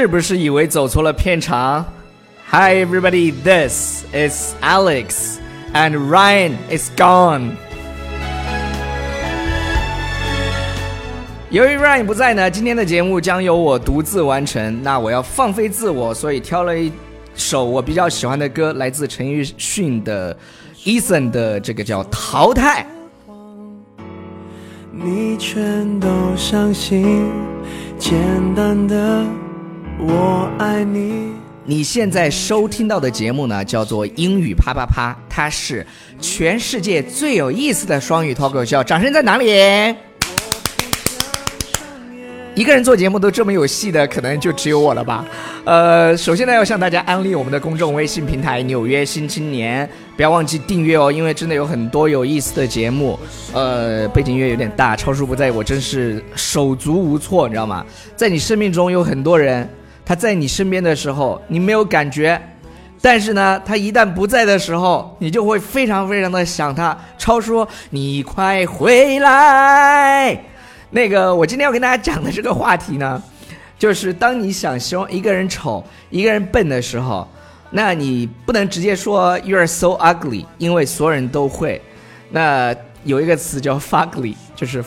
是不是以为走错了片场？Hi everybody, this is Alex, and Ryan is gone. 由于 Ryan 不在呢，今天的节目将由我独自完成。那我要放飞自我，所以挑了一首我比较喜欢的歌，来自陈奕迅的 Eason 的这个叫《淘汰》。你全都相信，简单的我爱你。你现在收听到的节目呢，叫做英语啪啪啪，它是全世界最有意思的双语脱口秀。掌声在哪里？一个人做节目都这么有戏的，可能就只有我了吧。呃，首先呢，要向大家安利我们的公众微信平台《纽约新青年》，不要忘记订阅哦，因为真的有很多有意思的节目。呃，背景音乐有点大，超叔不在，我真是手足无措，你知道吗？在你生命中有很多人，他在你身边的时候你没有感觉，但是呢，他一旦不在的时候，你就会非常非常的想他。超叔，你快回来！那个，我今天要跟大家讲的这个话题呢，就是当你想形容一个人丑、一个人笨的时候，那你不能直接说 "You are so ugly"，因为所有人都会。那有一个词叫 "fugly"，就是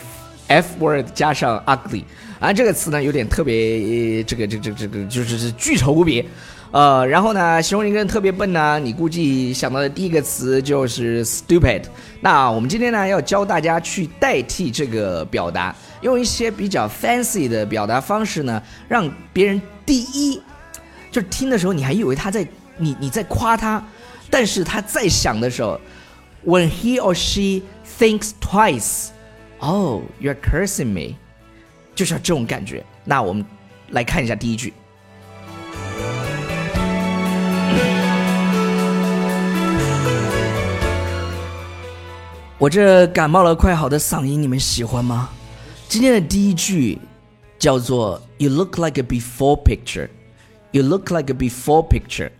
F word 加上 ugly，啊，这个词呢有点特别，这个这这这个就是是巨丑无比。呃，然后呢，形容一个人特别笨呢，你估计想到的第一个词就是 stupid。那我们今天呢，要教大家去代替这个表达，用一些比较 fancy 的表达方式呢，让别人第一，就是听的时候你还以为他在你你在夸他，但是他在想的时候，when he or she thinks twice，oh you're cursing me，就是这种感觉。那我们来看一下第一句。我这感冒了快好的嗓音，你们喜欢吗？今天的第一句叫做 "You look like a before picture." You look like a before picture.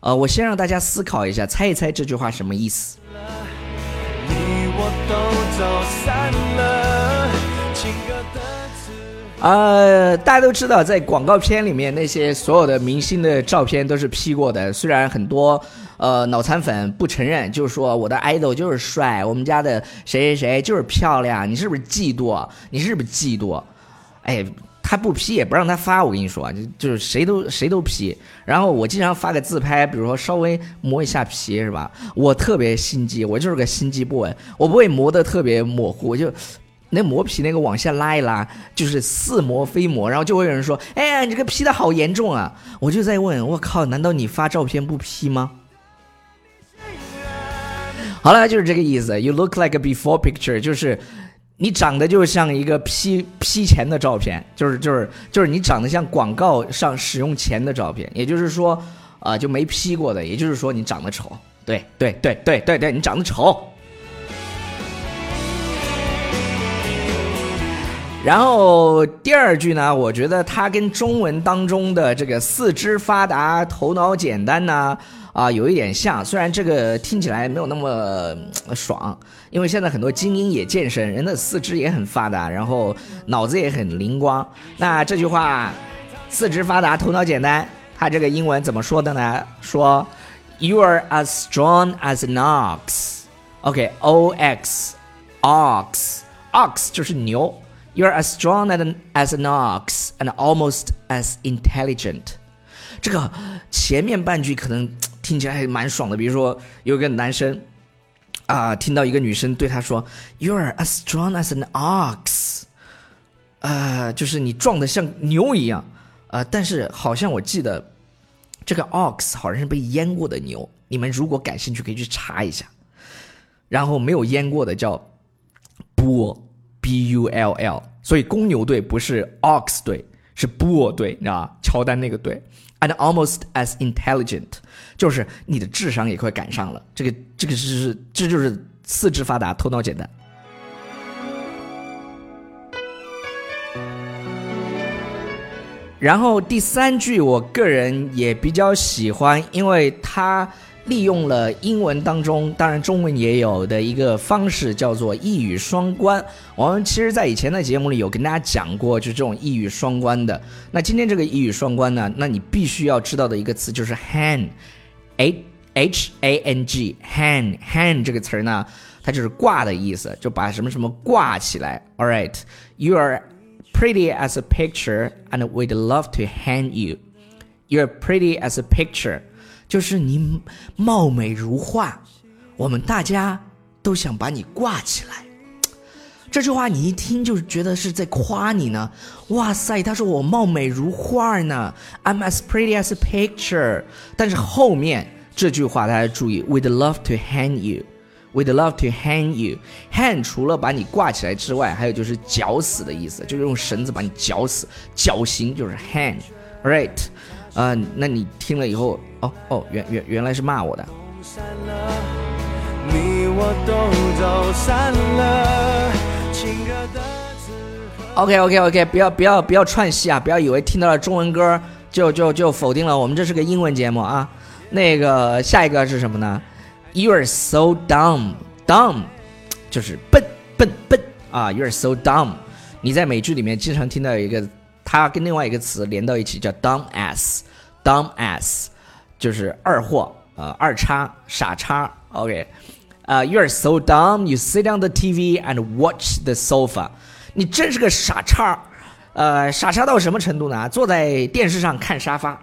呃，我先让大家思考一下，猜一猜这句话什么意思。你我都走散了，情歌都呃，大家都知道，在广告片里面，那些所有的明星的照片都是 P 过的。虽然很多呃脑残粉不承认，就是说我的 idol 就是帅，我们家的谁谁谁就是漂亮，你是不是嫉妒？你是不是嫉妒？哎，他不 P 也不让他发，我跟你说，就就是谁都谁都 P。然后我经常发个自拍，比如说稍微磨一下皮，是吧？我特别心机，我就是个心机 boy，我不会磨得特别模糊，我就。那磨皮那个往下拉一拉，就是似磨非磨，然后就会有人说：“哎呀，你这个 P 的好严重啊！”我就在问：“我靠，难道你发照片不 P 吗？”好了，就是这个意思。You look like a before picture，就是你长得就像一个 P P 前的照片，就是就是就是你长得像广告上使用前的照片，也就是说，啊，就没 P 过的，也就是说你长得丑。对对对对对对，你长得丑。然后第二句呢，我觉得它跟中文当中的这个四肢发达、头脑简单呢，啊，有一点像。虽然这个听起来没有那么爽，因为现在很多精英也健身，人的四肢也很发达，然后脑子也很灵光。那这句话，四肢发达、头脑简单，它这个英文怎么说的呢？说，You are as strong as an ox。OK，O X，ox，ox 就是牛。You're as strong as an, as an ox and almost as intelligent。这个前面半句可能听起来还蛮爽的，比如说有个男生啊，听到一个女生对他说，You're as strong as an ox，啊，就是你壮得像牛一样啊。但是好像我记得这个 ox 好像是被阉过的牛，你们如果感兴趣可以去查一下。然后没有阉过的叫 bo。B U L L，所以公牛队不是 Ox 队，是 Bull 队，你知道吧？乔丹那个队。And almost as intelligent，就是你的智商也快赶上了。这个这个是这就是四肢发达，头脑简单。然后第三句，我个人也比较喜欢，因为它利用了英文当中，当然中文也有的一个方式，叫做一语双关。我们其实，在以前的节目里有跟大家讲过，就这种一语双关的。那今天这个一语双关呢，那你必须要知道的一个词就是 hang，h h a n g，hang hang 这个词儿呢，它就是挂的意思，就把什么什么挂起来。All right，you are pretty as a picture and we'd love to hang you。You're pretty as a picture，就是你貌美如画，我们大家都想把你挂起来。这句话你一听就觉得是在夸你呢。哇塞，他说我貌美如画呢，I'm as pretty as a picture。但是后面这句话大家注意，We'd love to hang you，We'd love to hang you。Hang 除了把你挂起来之外，还有就是绞死的意思，就是用绳子把你绞死，绞刑就是 hang，right？啊，那你听了以后，哦哦，原原原来是骂我的。OK OK OK，不要不要不要串戏啊！不要以为听到了中文歌就就就否定了我们这是个英文节目啊。那个下一个是什么呢？You are so dumb，dumb 就是笨笨笨啊。You are so dumb，你在美剧里面经常听到一个。它跟另外一个词连到一起叫 dumb ass，dumb ass 就是二货，呃，二叉，傻叉。OK，呃，You are so dumb. You sit on the TV and watch the sofa. 你真是个傻叉，呃，傻叉到什么程度呢？坐在电视上看沙发。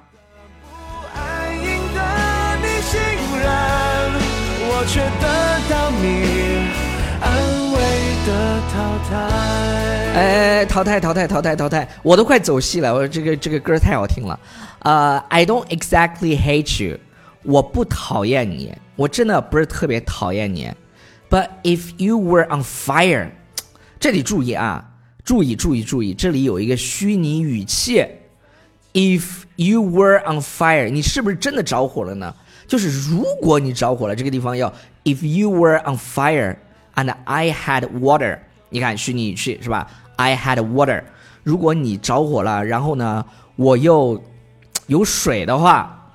却得到你安的淘汰。哎，淘汰淘汰淘汰淘汰，我都快走戏了。我这个这个歌太好听了。呃，I don't exactly hate you，我不讨厌你，我真的不是特别讨厌你。But if you were on fire，这里注意啊，注意注意注意，这里有一个虚拟语气。If you were on fire，你是不是真的着火了呢？就是如果你着火了，这个地方要 If you were on fire and I had water。你看虚拟语气是吧？I had water。如果你着火了，然后呢，我又有水的话，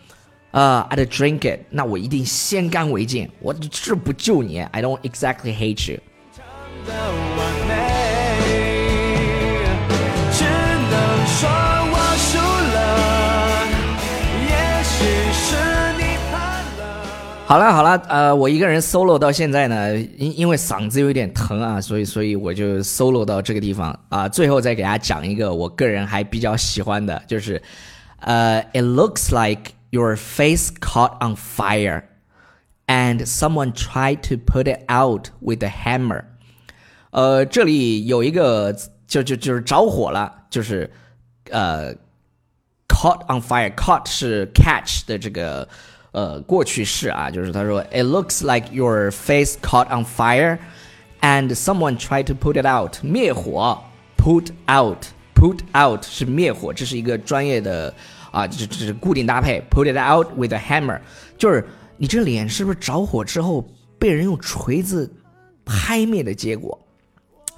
呃，I'd drink it。那我一定先干为敬，我是不救你。I don't exactly hate you。好了好了，呃，我一个人 solo 到现在呢，因因为嗓子有点疼啊，所以所以我就 solo 到这个地方啊。最后再给大家讲一个我个人还比较喜欢的，就是呃，It looks like your face caught on fire and someone tried to put it out with a hammer。呃，这里有一个就就就是着火了，就是呃，caught on fire，caught 是 catch 的这个。呃，过去式啊，就是他说，It looks like your face caught on fire, and someone tried to put it out，灭火，put out，put out 是灭火，这是一个专业的啊，这这是固定搭配，put it out with a hammer，就是你这脸是不是着火之后被人用锤子拍灭的结果？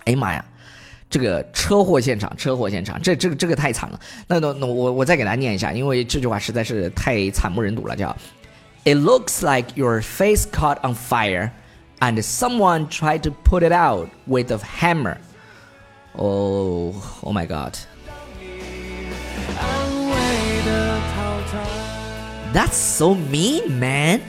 哎呀妈呀！这个车祸现场，车祸现场，这这个这个太惨了。那那那我我再给大家念一下，因为这句话实在是太惨不忍睹了，叫。It looks like your face caught on fire and someone tried to put it out with a hammer. Oh, oh my god. That's so mean, man.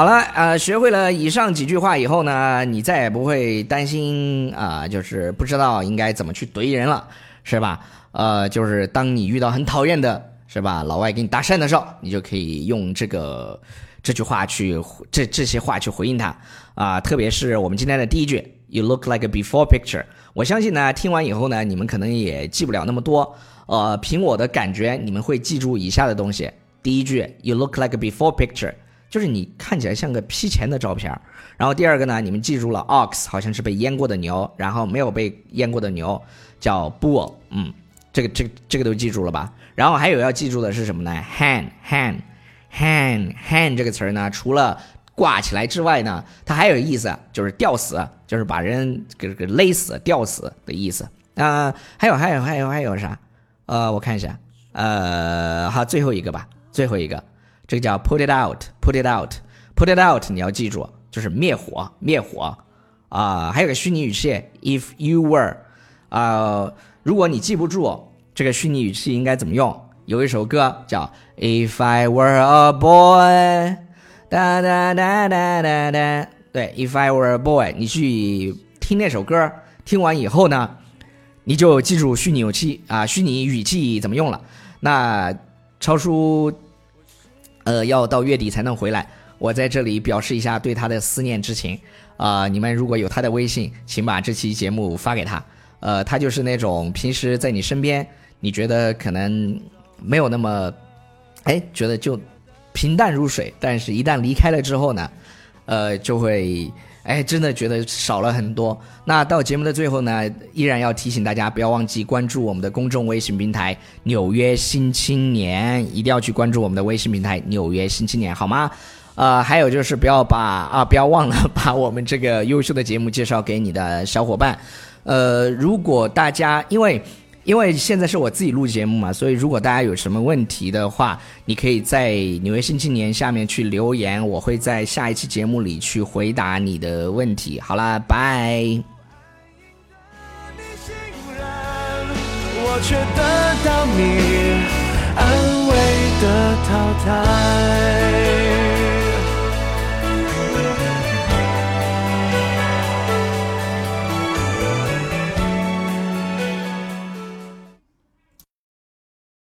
好了，呃，学会了以上几句话以后呢，你再也不会担心啊，就是不知道应该怎么去怼人了，是吧？呃，就是当你遇到很讨厌的，是吧？老外给你搭讪的时候，你就可以用这个这句话去这这些话去回应他啊。特别是我们今天的第一句，You look like a before picture。我相信呢，听完以后呢，你们可能也记不了那么多。呃，凭我的感觉，你们会记住以下的东西。第一句，You look like a before picture。就是你看起来像个 P 钱的照片然后第二个呢，你们记住了，ox 好像是被阉过的牛，然后没有被阉过的牛叫 bull，嗯，这个这个这个都记住了吧？然后还有要记住的是什么呢？hand hand hand hand 这个词儿呢，除了挂起来之外呢，它还有意思，就是吊死，就是把人给给勒死、吊死的意思啊。还有还有还有还有啥？呃，我看一下，呃，好，最后一个吧，最后一个，这个叫 put it out，put it out，put it out，你要记住，就是灭火，灭火啊。还有个虚拟语气，if you were，啊，如果你记不住这个虚拟语气应该怎么用？有一首歌叫 If I Were a Boy，哒哒哒哒哒哒。对，If I Were a Boy，你去听那首歌，听完以后呢，你就记住虚拟语气啊，虚拟语气怎么用了。那超叔，呃，要到月底才能回来，我在这里表示一下对他的思念之情啊。你们如果有他的微信，请把这期节目发给他。呃，他就是那种平时在你身边。你觉得可能没有那么，哎，觉得就平淡如水，但是一旦离开了之后呢，呃，就会哎，真的觉得少了很多。那到节目的最后呢，依然要提醒大家，不要忘记关注我们的公众微信平台《纽约新青年》，一定要去关注我们的微信平台《纽约新青年》，好吗？呃，还有就是不要把啊，不要忘了把我们这个优秀的节目介绍给你的小伙伴。呃，如果大家因为。因为现在是我自己录节目嘛，所以如果大家有什么问题的话，你可以在《纽约新青年》下面去留言，我会在下一期节目里去回答你的问题。好啦，拜。我却得到你安慰的淘汰。